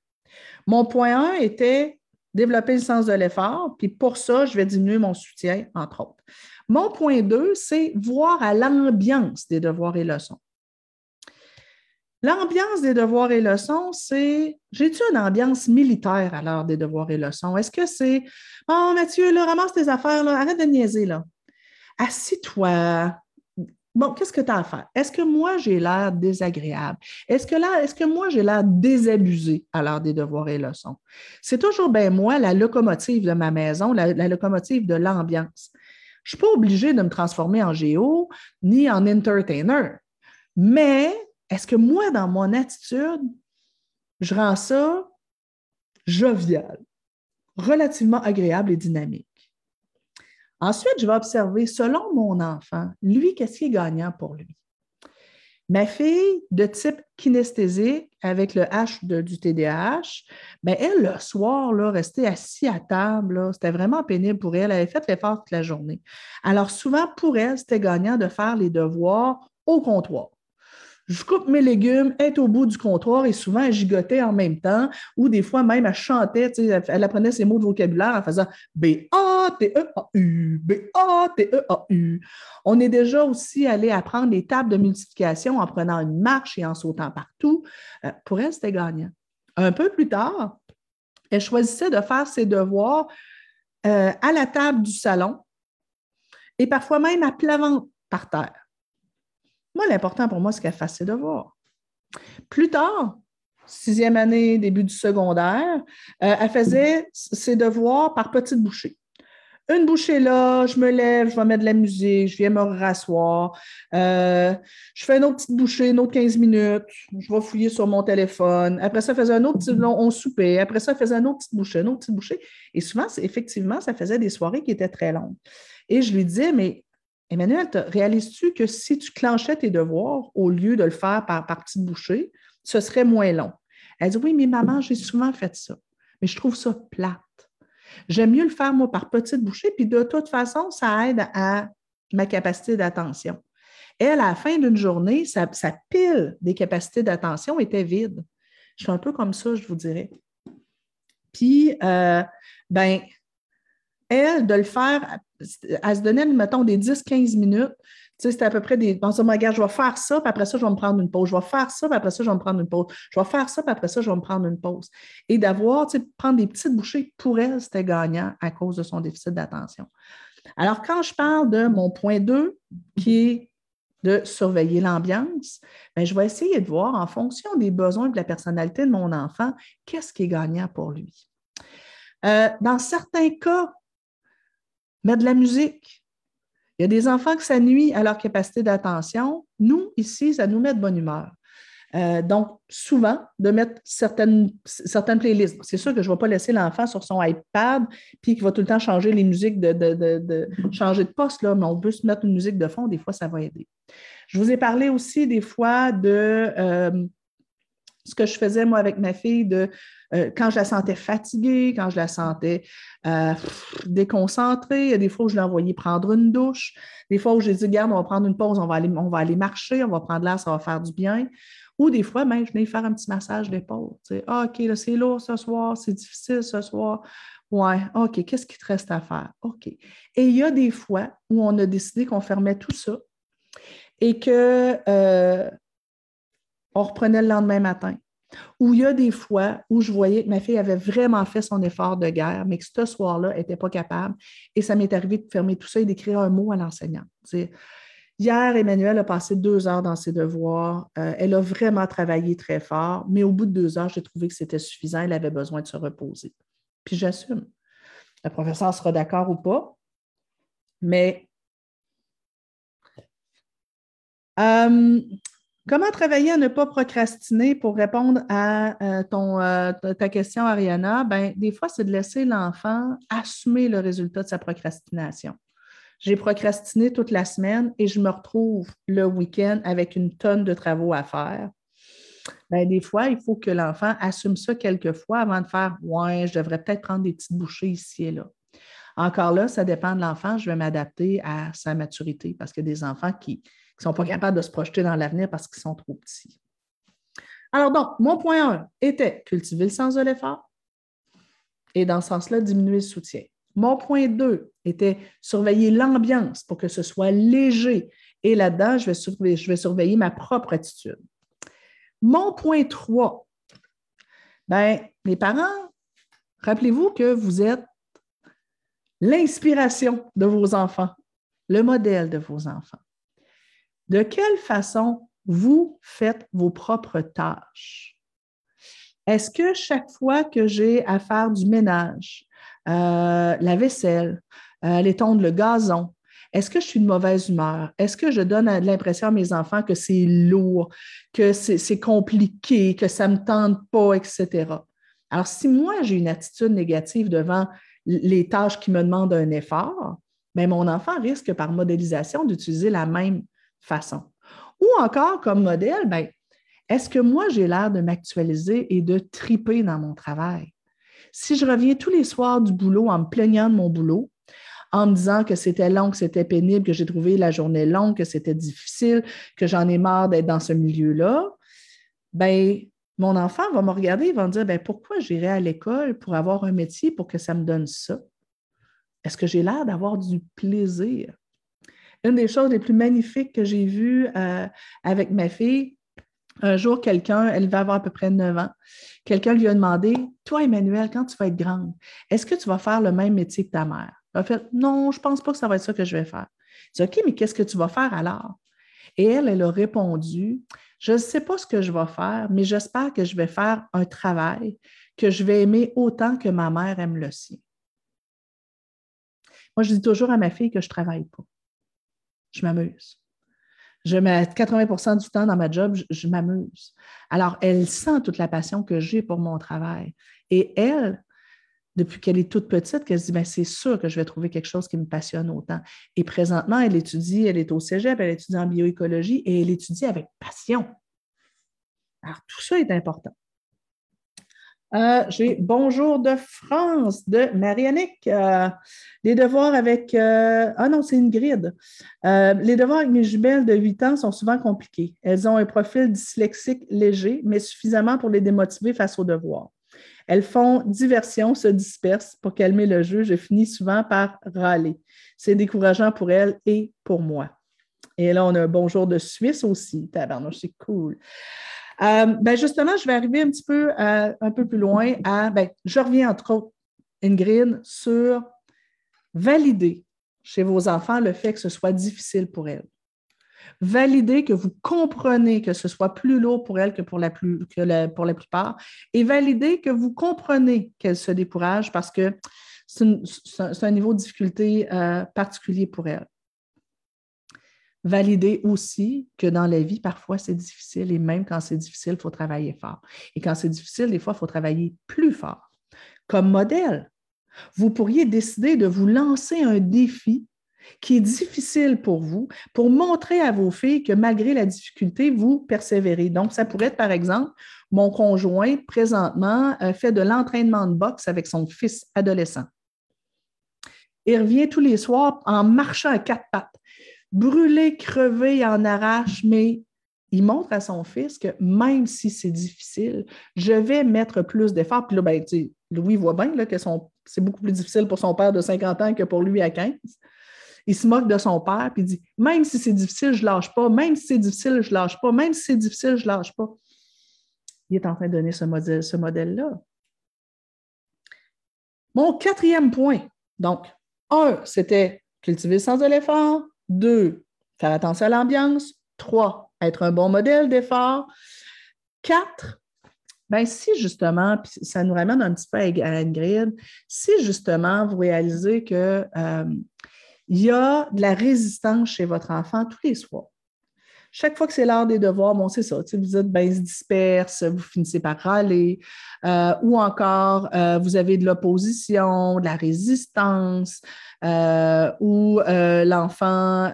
Speaker 1: Mon point 1 était développer le sens de l'effort, puis pour ça, je vais diminuer mon soutien, entre autres. Mon point 2, c'est voir à l'ambiance des devoirs et leçons. L'ambiance des devoirs et leçons, c'est j'ai-tu une ambiance militaire à l'heure des devoirs et leçons? Est-ce que c'est Oh Mathieu, là, ramasse tes affaires, là, arrête de niaiser là. Assis-toi. Bon, qu'est-ce que tu as à faire? Est-ce que moi j'ai l'air désagréable? Est-ce que est-ce que moi j'ai l'air désabusé à l'heure des devoirs et leçons? C'est toujours bien moi, la locomotive de ma maison, la, la locomotive de l'ambiance. Je ne suis pas obligée de me transformer en géo ni en entertainer. Mais est-ce que moi, dans mon attitude, je rends ça jovial, relativement agréable et dynamique? Ensuite, je vais observer, selon mon enfant, lui, qu'est-ce qui est gagnant pour lui? Ma fille de type kinesthésique avec le H du TDAH, ben elle, le soir, là, restait assise à table, c'était vraiment pénible pour elle. Elle avait fait l'effort toute la journée. Alors, souvent, pour elle, c'était gagnant de faire les devoirs au comptoir je coupe mes légumes, être au bout du comptoir et souvent elle gigotait en même temps ou des fois même elle chantait, elle apprenait ses mots de vocabulaire en faisant B-A-T-E-A-U, B-A-T-E-A-U. On est déjà aussi allé apprendre les tables de multiplication en prenant une marche et en sautant partout. Euh, pour elle, c'était gagnant. Un peu plus tard, elle choisissait de faire ses devoirs euh, à la table du salon et parfois même à plat par terre. Moi, l'important pour moi, c'est qu'elle fasse ses devoirs. Plus tard, sixième année, début du secondaire, euh, elle faisait ses devoirs par petites bouchées. Une bouchée là, je me lève, je vais mettre de la musique, je viens me rasseoir. Euh, je fais une autre petite bouchée, une autre 15 minutes, je vais fouiller sur mon téléphone. Après ça, elle faisait un autre petit, on soupait. Après ça, elle faisait une autre petite bouchée, une autre petite bouchée. Et souvent, effectivement, ça faisait des soirées qui étaient très longues. Et je lui disais, mais Emmanuel, réalises-tu que si tu clenchais tes devoirs au lieu de le faire par, par petites bouchées, ce serait moins long? Elle dit Oui, mais maman, j'ai souvent fait ça, mais je trouve ça plate. J'aime mieux le faire, moi, par petites bouchées, puis de toute façon, ça aide à ma capacité d'attention. Elle, à la fin d'une journée, sa, pile des capacités d'attention était vide. Je suis un peu comme ça, je vous dirais. Puis, euh, ben, elle, de le faire, elle se donnait, mettons, des 10-15 minutes. C'était à peu près des. Ça, regarde, je vais faire ça, puis après ça, je vais me prendre une pause. Je vais faire ça, puis après ça, je vais me prendre une pause. Je vais faire ça, puis après ça, je vais me prendre une pause. Et d'avoir, tu sais, prendre des petites bouchées, pour elle, c'était gagnant à cause de son déficit d'attention. Alors, quand je parle de mon point 2, qui est de surveiller l'ambiance, ben, je vais essayer de voir en fonction des besoins de la personnalité de mon enfant, qu'est-ce qui est gagnant pour lui. Euh, dans certains cas, mettre de la musique. Il y a des enfants que ça nuit à leur capacité d'attention. Nous, ici, ça nous met de bonne humeur. Euh, donc, souvent, de mettre certaines, certaines playlists. C'est sûr que je ne vais pas laisser l'enfant sur son iPad puis qu'il va tout le temps changer les musiques, de, changer de poste, là, mais on peut se mettre une musique de fond, des fois, ça va aider. Je vous ai parlé aussi des fois de euh, ce que je faisais, moi, avec ma fille, de euh, quand je la sentais fatiguée, quand je la sentais euh, déconcentrée, des fois où je l'ai envoyée prendre une douche, des fois où j'ai dit, regarde, on va prendre une pause, on va aller, on va aller marcher, on va prendre l'air, ça va faire du bien. Ou des fois, même, je venais faire un petit massage d'épaule. Ah, OK, là, c'est lourd ce soir, c'est difficile ce soir. Ouais, OK, qu'est-ce qui te reste à faire? OK. Et il y a des fois où on a décidé qu'on fermait tout ça et que euh, on reprenait le lendemain matin. Ou il y a des fois où je voyais que ma fille avait vraiment fait son effort de guerre, mais que ce soir-là, elle n'était pas capable. Et ça m'est arrivé de fermer tout ça et d'écrire un mot à l'enseignant. Hier, Emmanuel a passé deux heures dans ses devoirs. Euh, elle a vraiment travaillé très fort, mais au bout de deux heures, j'ai trouvé que c'était suffisant. Elle avait besoin de se reposer. Puis j'assume. Le professeur sera d'accord ou pas, mais euh, Comment travailler à ne pas procrastiner pour répondre à euh, ton, euh, ta question, Ariana? Ben, des fois, c'est de laisser l'enfant assumer le résultat de sa procrastination. J'ai procrastiné toute la semaine et je me retrouve le week-end avec une tonne de travaux à faire. Ben, des fois, il faut que l'enfant assume ça quelques fois avant de faire Ouais, je devrais peut-être prendre des petites bouchées ici et là. Encore là, ça dépend de l'enfant. Je vais m'adapter à sa maturité parce qu'il y a des enfants qui, qui ne sont pas capables de se projeter dans l'avenir parce qu'ils sont trop petits. Alors donc, mon point 1 était cultiver le sens de l'effort et dans ce sens-là, diminuer le soutien. Mon point 2 était surveiller l'ambiance pour que ce soit léger. Et là-dedans, je vais, surveiller, ma propre attitude. Mon point 3, ben, les parents, rappelez-vous que vous êtes l'inspiration de vos enfants, le modèle de vos enfants. De quelle façon vous faites vos propres tâches? Est-ce que chaque fois que j'ai à faire du ménage, euh, la vaisselle, euh, aller tondre le gazon, est-ce que je suis de mauvaise humeur? Est-ce que je donne l'impression à mes enfants que c'est lourd, que c'est compliqué, que ça ne me tente pas, etc.? Alors, si moi, j'ai une attitude négative devant les tâches qui me demandent un effort, bien, mon enfant risque par modélisation d'utiliser la même façon. Ou encore, comme modèle, ben, est-ce que moi, j'ai l'air de m'actualiser et de triper dans mon travail? Si je reviens tous les soirs du boulot en me plaignant de mon boulot, en me disant que c'était long, que c'était pénible, que j'ai trouvé la journée longue, que c'était difficile, que j'en ai marre d'être dans ce milieu-là, ben mon enfant va me regarder, il va me dire ben, pourquoi j'irai à l'école pour avoir un métier pour que ça me donne ça? Est-ce que j'ai l'air d'avoir du plaisir? Une des choses les plus magnifiques que j'ai vues euh, avec ma fille, un jour, quelqu'un, elle va avoir à peu près 9 ans, quelqu'un lui a demandé Toi, Emmanuel, quand tu vas être grande, est-ce que tu vas faire le même métier que ta mère? Elle a fait Non, je ne pense pas que ça va être ça que je vais faire. Il dit OK, mais qu'est-ce que tu vas faire alors? Et elle, elle a répondu Je ne sais pas ce que je vais faire, mais j'espère que je vais faire un travail que je vais aimer autant que ma mère aime le sien. Moi, je dis toujours à ma fille que je ne travaille pas. Je m'amuse. Je mets 80% du temps dans ma job, je, m'amuse. Alors, elle sent toute la passion que j'ai pour mon travail. Et elle, depuis qu'elle est toute petite, qu'elle se dit, ben, c'est sûr que je vais trouver quelque chose qui me passionne autant. Et présentement, elle étudie, elle est au cégep, elle étudie en bioécologie et elle étudie avec passion. Alors, tout ça est important. Euh, j'ai Bonjour de France de Marianique. Euh, les devoirs avec. Euh, ah non, c'est une gride. les devoirs avec mes jumelles de 8 ans sont souvent compliqués. Elles ont un profil dyslexique léger, mais suffisamment pour les démotiver face aux devoirs. Elles font diversion, se dispersent. Pour calmer le jeu, je finis souvent par râler. C'est décourageant pour elles et pour moi. Et là, on a un bonjour de Suisse aussi. Tabarnouche, c'est cool. Euh, ben justement, je vais arriver un petit peu, euh, un peu plus loin à, ben, je reviens entre autres, Ingrid, sur valider chez vos enfants le fait que ce soit difficile pour elles. Valider que vous comprenez que ce soit plus lourd pour elles que pour la, plus, que pour la plupart et valider que vous comprenez qu'elles se découragent parce que c'est un, niveau de difficulté euh, particulier pour elles valider aussi que dans la vie, parfois, c'est difficile et même quand c'est difficile, il faut travailler fort. Et quand c'est difficile, des fois, il faut travailler plus fort. Comme modèle, vous pourriez décider de vous lancer un défi qui est difficile pour vous pour montrer à vos filles que malgré la difficulté, vous persévérez. Donc, ça pourrait être, par exemple, mon conjoint présentement euh, fait de l'entraînement de boxe avec son fils adolescent. Il revient tous les soirs en marchant à quatre pattes brûlé, crevé, en arrache, mais il montre à son fils que même si c'est difficile, je vais mettre plus d'efforts. Puis là, ben, Louis voit bien que c'est beaucoup plus difficile pour son père de 50 ans que pour lui à 15. Il se moque de son père, puis il dit Même si c'est difficile, je lâche pas. Même si c'est difficile, je lâche pas. Même si c'est difficile, je lâche pas. Il est en train de donner ce modèle-là. Ce modèle Mon quatrième point, donc, un, c'était cultiver le sens de l'effort. Deux, faire attention à l'ambiance. Trois, être un bon modèle d'effort. Quatre, ben si justement, ça nous ramène un petit peu à Ingrid, si justement vous réalisez qu'il euh, y a de la résistance chez votre enfant tous les soirs, chaque fois que c'est l'heure des devoirs, bon, c'est ça, vous êtes se disperse, vous finissez par râler, euh, ou encore euh, vous avez de l'opposition, de la résistance, euh, ou l'enfant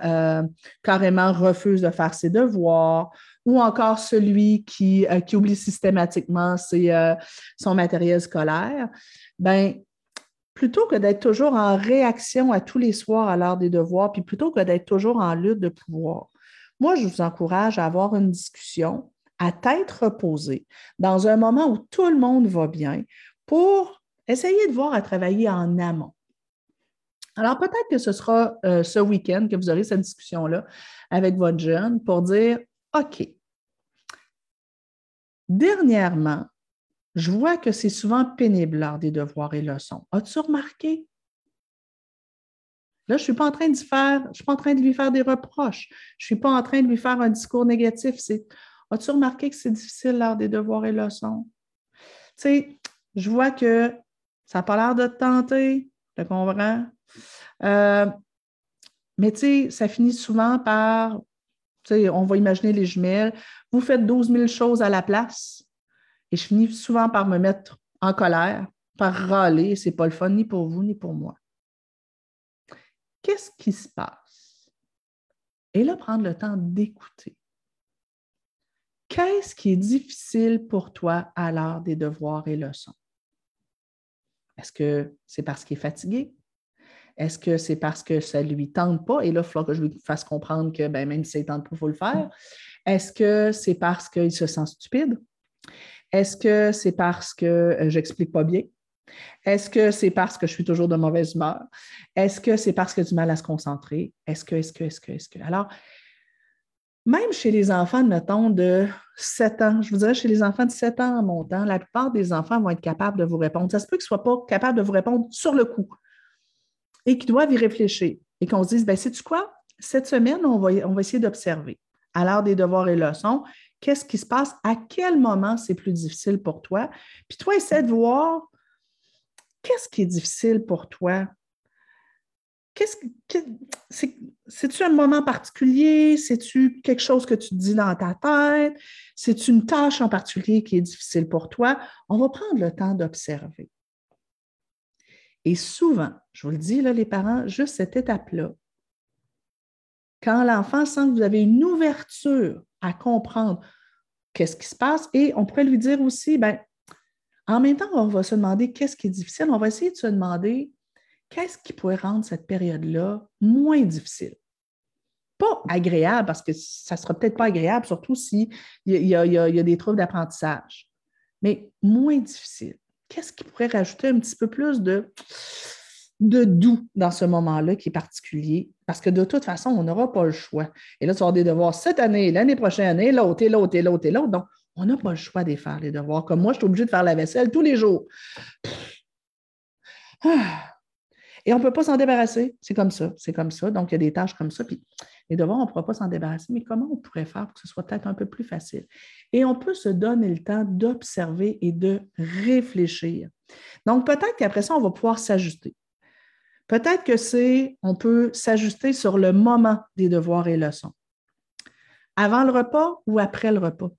Speaker 1: carrément refuse de faire ses devoirs, ou encore celui qui, qui oublie systématiquement son matériel scolaire, ben plutôt que d'être toujours en réaction à tous les soirs à l'heure des devoirs, puis plutôt que d'être toujours en lutte de pouvoir, moi, je vous encourage à avoir une discussion à tête reposée, dans un moment où tout le monde va bien, pour essayer de voir à travailler en amont. Alors, peut-être que ce sera euh, ce week-end que vous aurez cette discussion-là avec votre jeune pour dire, OK, dernièrement, je vois que c'est souvent pénible lors des devoirs et leçons. As-tu remarqué? Là, je ne suis pas en train de faire, je suis pas en train de lui faire des reproches. Je ne suis pas en train de lui faire un discours négatif. As-tu remarqué que c'est difficile lors des devoirs et leçons? Tu sais, je vois que ça n'a pas l'air de te tenter, tu comprends? Euh, mais tu sais, ça finit souvent par, tu sais, on va imaginer les jumelles, vous faites 12 000 choses à la place et je finis souvent par me mettre en colère, par râler, c'est pas le fun ni pour vous ni pour moi qu'est-ce qui se passe? Et là, prendre le temps d'écouter. qu'est-ce qui est difficile pour toi à l'heure des devoirs et leçons? Est-ce que c'est parce qu'il est fatigué? Est-ce que c'est parce que ça ne lui tente pas? Et là, il faut que je lui fasse comprendre que ben, même si ça ne tente pas, il faut le faire. Est-ce que c'est parce qu'il se sent stupide? Est-ce que c'est parce que euh, j'explique pas bien? Est-ce que c'est parce que je suis toujours de mauvaise humeur? Est-ce que c'est parce a du mal à se concentrer? Est-ce que, est-ce que, est-ce que, est-ce que? Alors, même chez les enfants, mettons, de 7 ans, je vous dirais chez les enfants de 7 ans en montant, la plupart des enfants vont être capables de vous répondre. Ça se peut qu'ils ne soient pas capables de vous répondre sur le coup et qui doivent y réfléchir et qu'on se dise, ben, sais-tu quoi? Cette semaine, on va, on va essayer d'observer à l'heure des devoirs et leçons, qu'est-ce qui se passe, à quel moment c'est plus difficile pour toi? Puis toi, essaie de voir qu'est-ce qui est difficile pour toi? Qu'est-ce c'est-tu un moment particulier? C'est-tu quelque chose que tu te dis dans ta tête? C'est-tu une tâche en particulier qui est difficile pour toi? On va prendre le temps d'observer. Et souvent, je vous le dis, là, les parents, juste cette étape-là, quand l'enfant sent que vous avez une ouverture à comprendre qu'est-ce qui se passe, et on pourrait lui dire aussi, ben, en même temps, on va se demander qu'est-ce qui est difficile, on va essayer de se demander qu'est-ce qui pourrait rendre cette période-là moins difficile. Pas agréable, parce que ça ne sera peut-être pas agréable, surtout s'il y, y, a des troubles d'apprentissage, mais moins difficile qu'est-ce qui pourrait rajouter un petit peu plus de, de doux dans ce moment-là qui est particulier? Parce que de toute façon, on n'aura pas le choix. Et là, tu vas des devoirs cette année, l'année prochaine, et l'autre, et l'autre, et l'autre, et l'autre. Donc, on n'a pas le choix de faire, les devoirs. Comme moi, je suis obligée de faire la vaisselle tous les jours. Ah. Et on ne peut pas s'en débarrasser. C'est comme ça. C'est comme ça. Donc, il y a des tâches comme ça. Puis les devoirs, on ne pourra pas s'en débarrasser. Mais comment on pourrait faire pour que ce soit peut-être un peu plus facile? Et on peut se donner le temps d'observer et de réfléchir. Donc, peut-être qu'après ça, on va pouvoir s'ajuster. Peut-être que c'est, on peut s'ajuster sur le moment des devoirs et leçons. Avant le repas ou après le repas?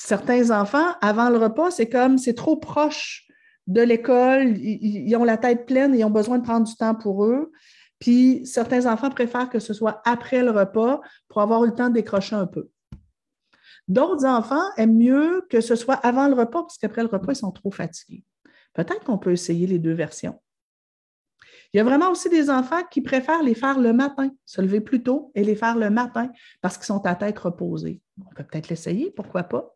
Speaker 1: Certains enfants, avant le repas, c'est comme c'est trop proche de l'école, ils, ont la tête pleine ils ont besoin de prendre du temps pour eux. Puis certains enfants préfèrent que ce soit après le repas pour avoir le temps de décrocher un peu. D'autres enfants aiment mieux que ce soit avant le repas parce qu'après le repas, ils sont trop fatigués. Peut-être qu'on peut essayer les deux versions. Il y a vraiment aussi des enfants qui préfèrent les faire le matin, se lever plus tôt et les faire le matin parce qu'ils sont à tête reposée. On peut peut-être l'essayer, pourquoi pas?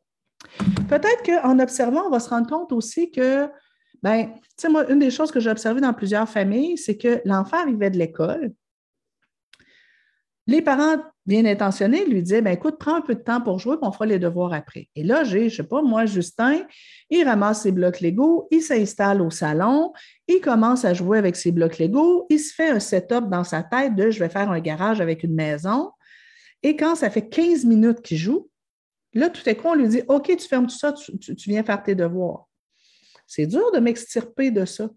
Speaker 1: Peut-être qu'en observant, on va se rendre compte aussi que Bien, tu sais, moi, une des choses que j'ai observées dans plusieurs familles, c'est que l'enfant arrivait de l'école. Les parents bien intentionnés lui disaient ben, écoute, prends un peu de temps pour jouer, puis on fera les devoirs après. Et là, j'ai, je sais pas, moi, Justin, il ramasse ses blocs Lego, il s'installe au salon, il commence à jouer avec ses blocs Lego, il se fait un setup dans sa tête de je vais faire un garage avec une maison. Et quand ça fait 15 minutes qu'il joue, là, tout à coup, on lui dit OK, tu fermes tout ça, tu viens faire tes devoirs. C'est dur de m'extirper de ça.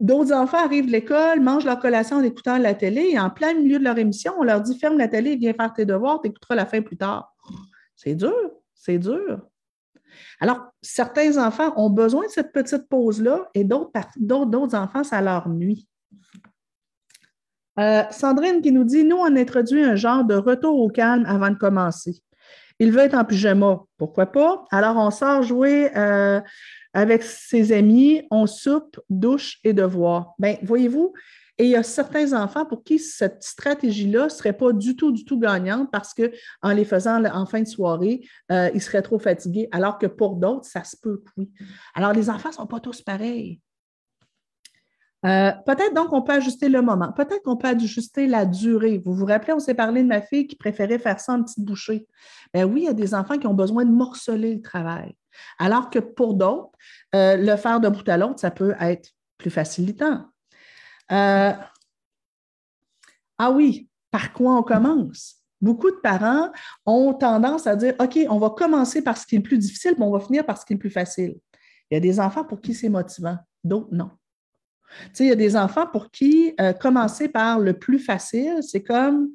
Speaker 1: D'autres enfants arrivent de l'école, mangent leur collation en écoutant la télé et en plein milieu de leur émission, on leur dit ferme la télé, viens faire tes devoirs, tu écouteras la fin plus tard. C'est dur, c'est dur. Alors, certains enfants ont besoin de cette petite pause-là et d'autres enfants, ça leur nuit. Euh, Sandrine qui nous dit Nous, on introduit un genre de retour au calme avant de commencer. Il veut être en pyjama. Pourquoi pas? Alors, on sort jouer euh, avec ses amis, on soupe, douche et devoir. Bien, voyez-vous, et il y a certains enfants pour qui cette stratégie-là ne serait pas du tout, du tout gagnante parce qu'en les faisant en fin de soirée, euh, ils seraient trop fatigués, alors que pour d'autres, ça se peut. Alors, les enfants ne sont pas tous pareils. Euh, peut-être donc on peut ajuster le moment. Peut-être qu'on peut ajuster la durée. Vous vous rappelez, on s'est parlé de ma fille qui préférait faire ça en petites bouchées. Ben oui, il y a des enfants qui ont besoin de morceler le travail. Alors que pour d'autres, euh, le faire d'un bout à l'autre, ça peut être plus facilitant. Euh, ah oui, par quoi on commence? Beaucoup de parents ont tendance à dire OK, on va commencer par ce qui est plus difficile, mais on va finir par ce qui est plus facile. Il y a des enfants pour qui c'est motivant, d'autres non. Tu sais, il y a des enfants pour qui euh, commencer par le plus facile, c'est comme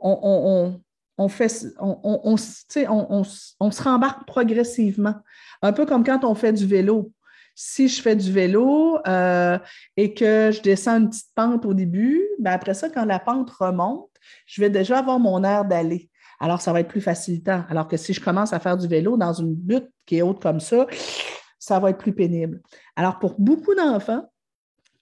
Speaker 1: on, fait, on, se rembarque progressivement. Un peu comme quand on fait du vélo. Si je fais du vélo euh, et que je descends une petite pente au début, ben après ça, quand la pente remonte, je vais déjà avoir mon air d'aller. Alors, ça va être plus facilitant. Alors que si je commence à faire du vélo dans une butte qui est haute comme ça, ça va être plus pénible. Alors, pour beaucoup d'enfants,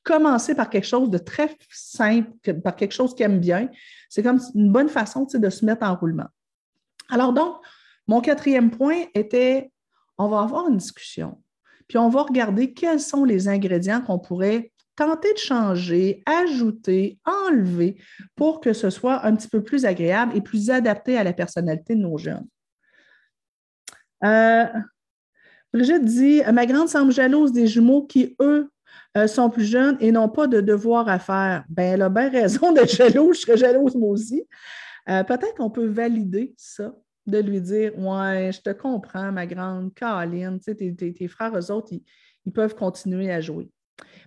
Speaker 1: commencer par quelque chose de très simple, par quelque chose qu'ils aiment bien, c'est comme une bonne façon de se mettre en roulement. Alors donc, mon quatrième point était, on va avoir une discussion, puis on va regarder quels sont les ingrédients qu'on pourrait tenter de changer, ajouter, enlever pour que ce soit un petit peu plus agréable et plus adapté à la personnalité de nos jeunes. Euh, Brigitte dit Ma grande semble jalouse des jumeaux qui, eux, euh, sont plus jeunes et n'ont pas de devoir à faire. Ben, elle a bien raison d'être jalouse, je serais jalouse moi aussi. Euh, peut-être qu'on peut valider ça, de lui dire Ouais, je te comprends, ma grande Caroline, tes, frères, eux autres, ils peuvent continuer à jouer.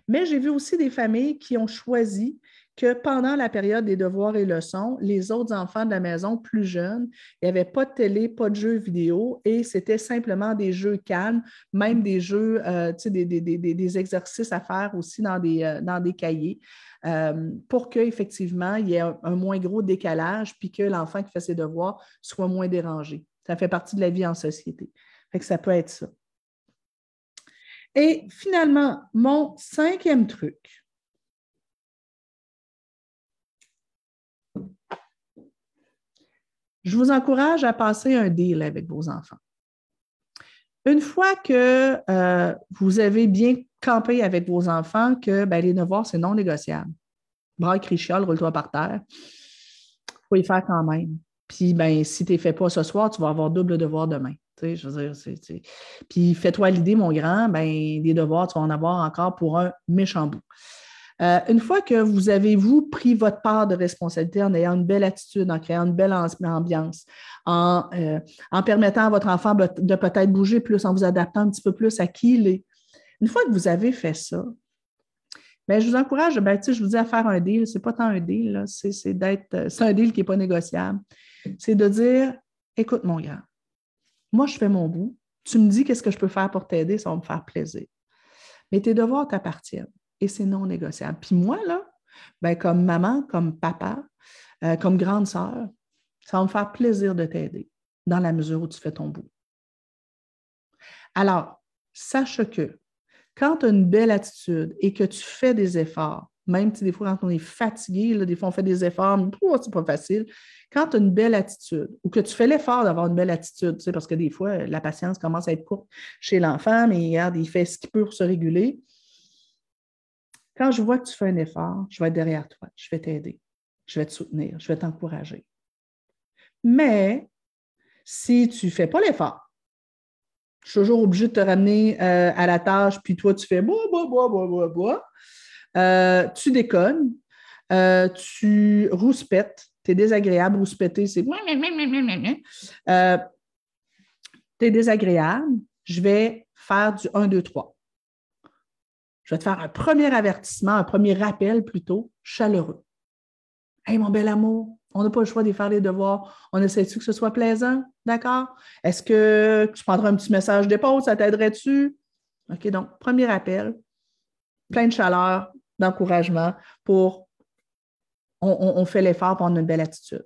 Speaker 1: Mais j'ai vu aussi des familles qui ont choisi que pendant la période des devoirs et leçons, les autres enfants de la maison plus jeunes, il n'y avait pas de télé, pas de jeux vidéo et c'était simplement des jeux calmes, même des jeux, euh, des, des, exercices à faire aussi dans des, euh, dans des cahiers euh, pour qu'effectivement, il y ait un, moins gros décalage puis que l'enfant qui fait ses devoirs soit moins dérangé. Ça fait partie de la vie en société. Ça peut être ça. Et finalement, mon cinquième truc. Je vous encourage à passer un deal avec vos enfants. Une fois que euh, vous avez bien campé avec vos enfants que ben, les devoirs, c'est non négociable. Bras crichiole, roule-toi par terre. Il faut y faire quand même. Puis, ben, si tu ne fais pas ce soir, tu vas avoir double devoir demain. Je veux dire, Puis fais-toi l'idée, mon grand, ben, des devoirs, tu vas en avoir encore pour un méchant bout. Euh, une fois que vous avez, vous, pris votre part de responsabilité en ayant une belle attitude, en créant une belle ambiance, en, euh, en permettant à votre enfant de peut-être bouger plus, en vous adaptant un petit peu plus à qui il est, une fois que vous avez fait ça, ben, je vous encourage, ben, je vous dis à faire un deal. Ce n'est pas tant un deal, c'est d'être. C'est un deal qui n'est pas négociable. C'est de dire écoute, mon grand, moi, je fais mon bout. Tu me dis qu'est-ce que je peux faire pour t'aider, ça va me faire plaisir. Mais tes devoirs t'appartiennent et c'est non négociable. Puis moi, là, ben, comme maman, comme papa, euh, comme grande sœur, ça va me faire plaisir de t'aider dans la mesure où tu fais ton bout. Alors, sache que quand tu as une belle attitude et que tu fais des efforts, même si des fois, quand on est fatigué, des fois, on fait des efforts, mais c'est pas facile. Quand tu as une belle attitude ou que tu fais l'effort d'avoir une belle attitude, parce que des fois, la patience commence à être courte chez l'enfant, mais regarde, il fait ce qu'il peut pour se réguler. Quand je vois que tu fais un effort, je vais être derrière toi, je vais t'aider, je vais te soutenir, je vais t'encourager. Mais si tu ne fais pas l'effort, je suis toujours obligée de te ramener euh, à la tâche, puis toi, tu fais bois, bois, bois, bois, bois, bois. Euh, tu déconnes, euh, tu rouspètes, tu es désagréable, rouspéter, c'est euh, tu es désagréable, je vais faire du 1, 2, 3. Je vais te faire un premier avertissement, un premier rappel plutôt chaleureux. Hey, mon bel amour, on n'a pas le choix de faire les devoirs. On essaie-tu que ce soit plaisant? D'accord? Est-ce que tu prendras un petit message d'épaule? Ça t'aiderait-tu? OK, donc, premier rappel, plein de chaleur, d'encouragement pour on, fait l'effort pour avoir une belle attitude.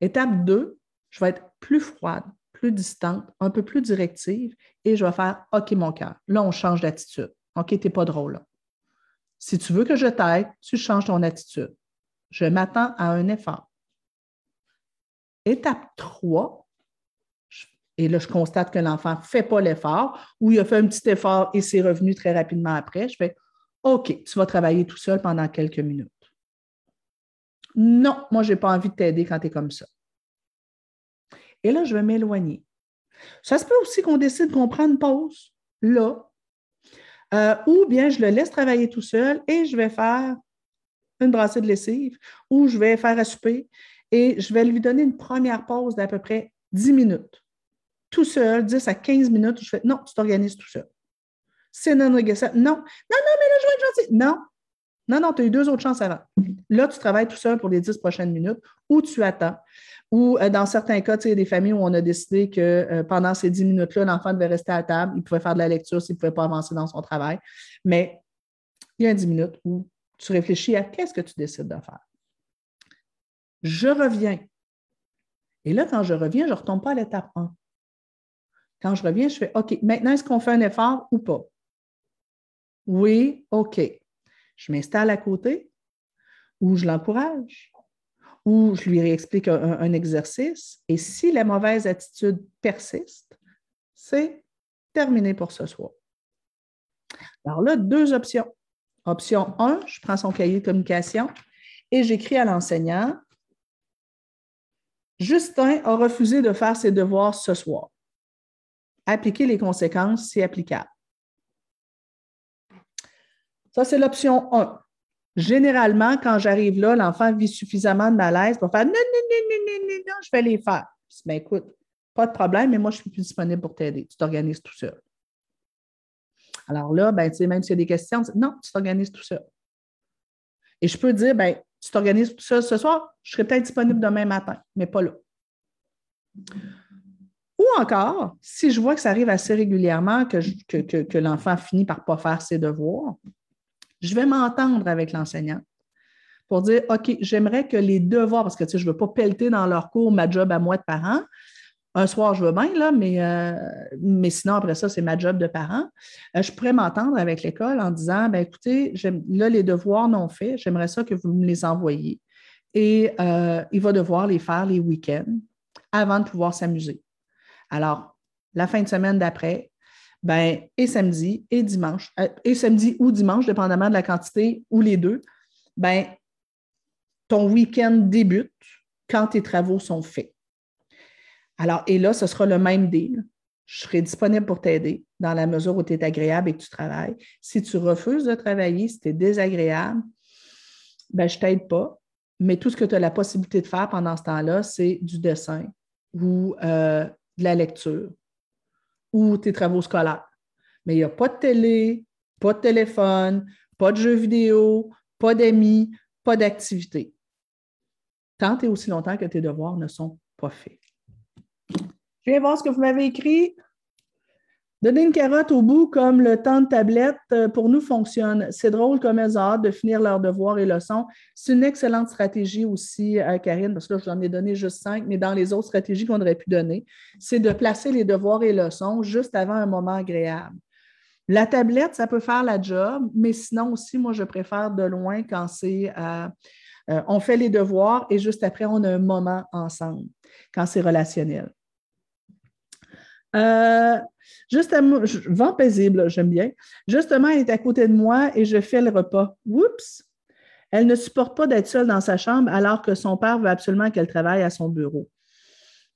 Speaker 1: Étape 2, je vais être plus froide, plus distante, un peu plus directive et je vais faire OK, mon cœur. Là, on change d'attitude. OK, tu n'es pas drôle. Si tu veux que je t'aide, tu changes ton attitude. Je m'attends à un effort. Étape 3, et là, je constate que l'enfant ne fait pas l'effort ou il a fait un petit effort et c'est revenu très rapidement après. Je fais OK, tu vas travailler tout seul pendant quelques minutes. Non, moi, je n'ai pas envie de t'aider quand tu es comme ça. Et là, je vais m'éloigner. Ça se peut aussi qu'on décide qu'on prend une pause là, euh, ou bien je le laisse travailler tout seul et je vais faire une brassée de lessive ou je vais faire à souper et je vais lui donner une première pause d'à peu près 10 minutes. Tout seul, 10 à 15 minutes, je fais non, tu t'organises tout seul. C'est non négociable. Non, non, non, mais là, je vais être gentil. Non, non, non, tu as eu deux autres chances avant. Là, tu travailles tout seul pour les dix prochaines minutes ou tu attends. Ou euh, dans certains cas, tu sais, des familles où on a décidé que euh, pendant ces dix minutes-là, l'enfant devait rester à table, il pouvait faire de la lecture s'il ne pouvait pas avancer dans son travail. Mais il y a un dix minutes où tu réfléchis à qu'est-ce que tu décides de faire. Je reviens Et là, quand je reviens, je ne retombe pas à l'étape 1. Quand je reviens, je fais OK, maintenant, est-ce qu'on fait un effort ou pas? Oui, OK. Je m'installe à côté ou je l'encourage? Ou je lui réexplique un, exercice. Et si la mauvaise attitude persiste, c'est terminé pour ce soir. Alors là, deux options. Option 1, je prends son cahier de communication et j'écris à l'enseignant Justin a refusé de faire ses devoirs ce soir. Appliquer les conséquences si applicable. Ça, c'est l'option 1. Généralement, quand j'arrive là, l'enfant vit suffisamment de malaise pour faire non, non, non, non, non, non, je vais les faire. Ben, écoute, pas de problème, mais moi, je suis plus disponible pour t'aider. Tu t'organises tout seul. Alors là, ben, même s'il y a des questions, non, tu t'organises tout seul. Et je peux dire, ben, tu t'organises tout seul ce soir, je serai peut-être disponible demain matin, mais pas là. Ou encore, si je vois que ça arrive assez régulièrement, que, que, l'enfant finit par ne pas faire ses devoirs, je vais m'entendre avec l'enseignant pour dire, OK, j'aimerais que les devoirs, parce que tu sais, je ne veux pas pelleter dans leur cours ma job à moi de parent, un soir, je veux bien, là, mais, euh, mais sinon, après ça, c'est ma job de parent. Euh, je pourrais m'entendre avec l'école en disant ben écoutez, là, les devoirs non faits, j'aimerais ça que vous me les envoyiez. Et euh, il va devoir les faire les week-ends avant de pouvoir s'amuser. Alors, la fin de semaine d'après, ben, et samedi et dimanche, et samedi ou dimanche, dépendamment de la quantité, ou les deux, ben, ton week-end débute quand tes travaux sont faits. Alors, et là, ce sera le même deal. Je serai disponible pour t'aider dans la mesure où tu es agréable et que tu travailles. Si tu refuses de travailler, si tu es désagréable, ben, je ne t'aide pas. Mais tout ce que tu as la possibilité de faire pendant ce temps-là, c'est du dessin ou euh, de la lecture ou tes travaux scolaires. Mais il n'y a pas de télé, pas de téléphone, pas de jeux vidéo, pas d'amis, pas d'activité. Tant et aussi longtemps que tes devoirs ne sont pas faits. Je viens voir ce que vous m'avez écrit. Donner une carotte au bout comme le temps de tablette, euh, pour nous, fonctionne. C'est drôle comme elles ont hâte de finir leurs devoirs et leçons. C'est une excellente stratégie aussi, euh, Karine, parce que là, j'en ai donné juste cinq, mais dans les autres stratégies qu'on aurait pu donner, c'est de placer les devoirs et leçons juste avant un moment agréable. La tablette, ça peut faire la job, mais sinon aussi, moi, je préfère de loin quand c'est euh, on fait les devoirs et juste après, on a un moment ensemble, quand c'est relationnel. Justement, vent paisible, j'aime bien. Justement, elle est à côté de moi et je fais le repas. Oups! Elle ne supporte pas d'être seule dans sa chambre alors que son père veut absolument qu'elle travaille à son bureau.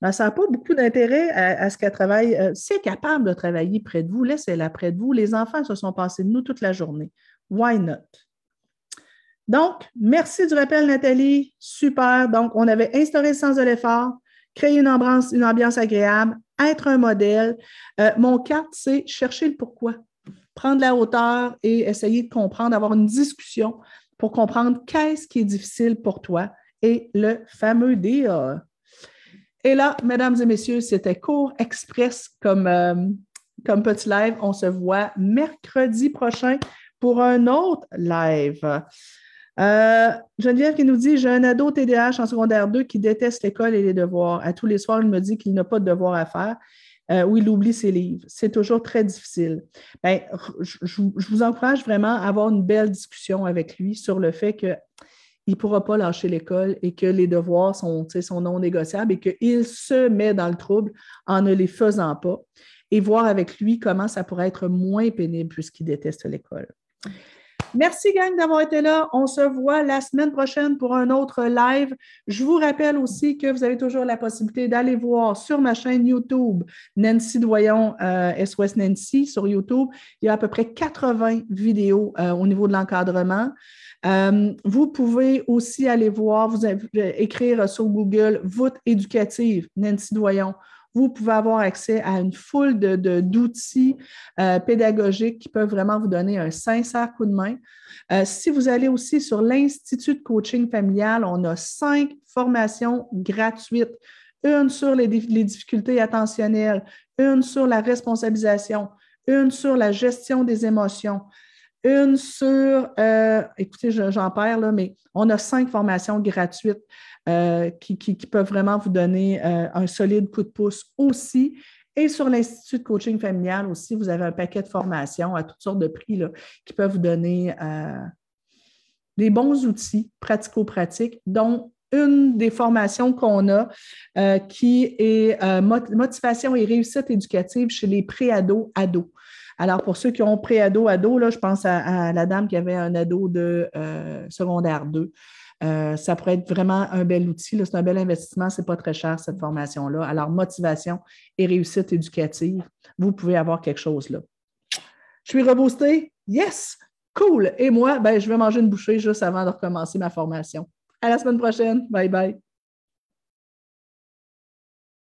Speaker 1: Ben, ça n'a pas beaucoup d'intérêt à, ce qu'elle travaille. Euh, si elle est capable de travailler près de vous, laissez-la près de vous. Les enfants se sont passés de nous toute la journée. Why not? Donc, merci du rappel, Nathalie. Super. Donc, on avait instauré le sens de l'effort, créé une ambiance agréable, être un modèle. Euh, mon quatre, c'est chercher le pourquoi, prendre la hauteur et essayer de comprendre, avoir une discussion pour comprendre qu'est-ce qui est difficile pour toi et le fameux DA. Et là, mesdames et messieurs, c'était court express comme, euh, comme petit live. On se voit mercredi prochain pour un autre live. Euh, Geneviève qui nous dit J'ai un ado TDAH en secondaire 2 qui déteste l'école et les devoirs. À tous les soirs, il me dit qu'il n'a pas de devoirs à faire euh, ou il oublie ses livres. C'est toujours très difficile. Ben, je, vous encourage vraiment à avoir une belle discussion avec lui sur le fait qu'il ne pourra pas lâcher l'école et que les devoirs sont, sont non négociables et qu'il se met dans le trouble en ne les faisant pas et voir avec lui comment ça pourrait être moins pénible puisqu'il déteste l'école. Merci, gang, d'avoir été là. On se voit la semaine prochaine pour un autre live. Je vous rappelle aussi que vous avez toujours la possibilité d'aller voir sur ma chaîne YouTube Nancy Doyon, SOS euh, Nancy sur YouTube. Il y a à peu près 80 vidéos euh, au niveau de l'encadrement. Euh, vous pouvez aussi aller voir, vous écrire sur Google voûte éducative Nancy Doyon vous pouvez avoir accès à une foule d'outils de, euh, pédagogiques qui peuvent vraiment vous donner un sincère coup de main. Euh, si vous allez aussi sur l'Institut de coaching familial, on a cinq formations gratuites. Une sur les, difficultés attentionnelles, une sur la responsabilisation, une sur la gestion des émotions, une sur, euh, écoutez, j'en perds là, mais on a cinq formations gratuites euh, qui, peuvent vraiment vous donner euh, un solide coup de pouce aussi. Et sur l'Institut de coaching familial aussi, vous avez un paquet de formations à toutes sortes de prix là, qui peuvent vous donner des bons outils pratico-pratiques, dont une des formations qu'on a qui est motivation et réussite éducative chez les pré-ados ados. Alors, pour ceux qui ont pré-ado, ado, je pense à, la dame qui avait un ado de euh, secondaire 2. Euh, ça pourrait être vraiment un bel outil. C'est un bel investissement. Ce n'est pas très cher, cette formation-là. Alors, motivation et réussite éducative, vous pouvez avoir quelque chose là. Je suis reboostée? Yes! Cool! Et moi, ben, je vais manger une bouchée juste avant de recommencer ma formation. À la semaine prochaine. Bye bye.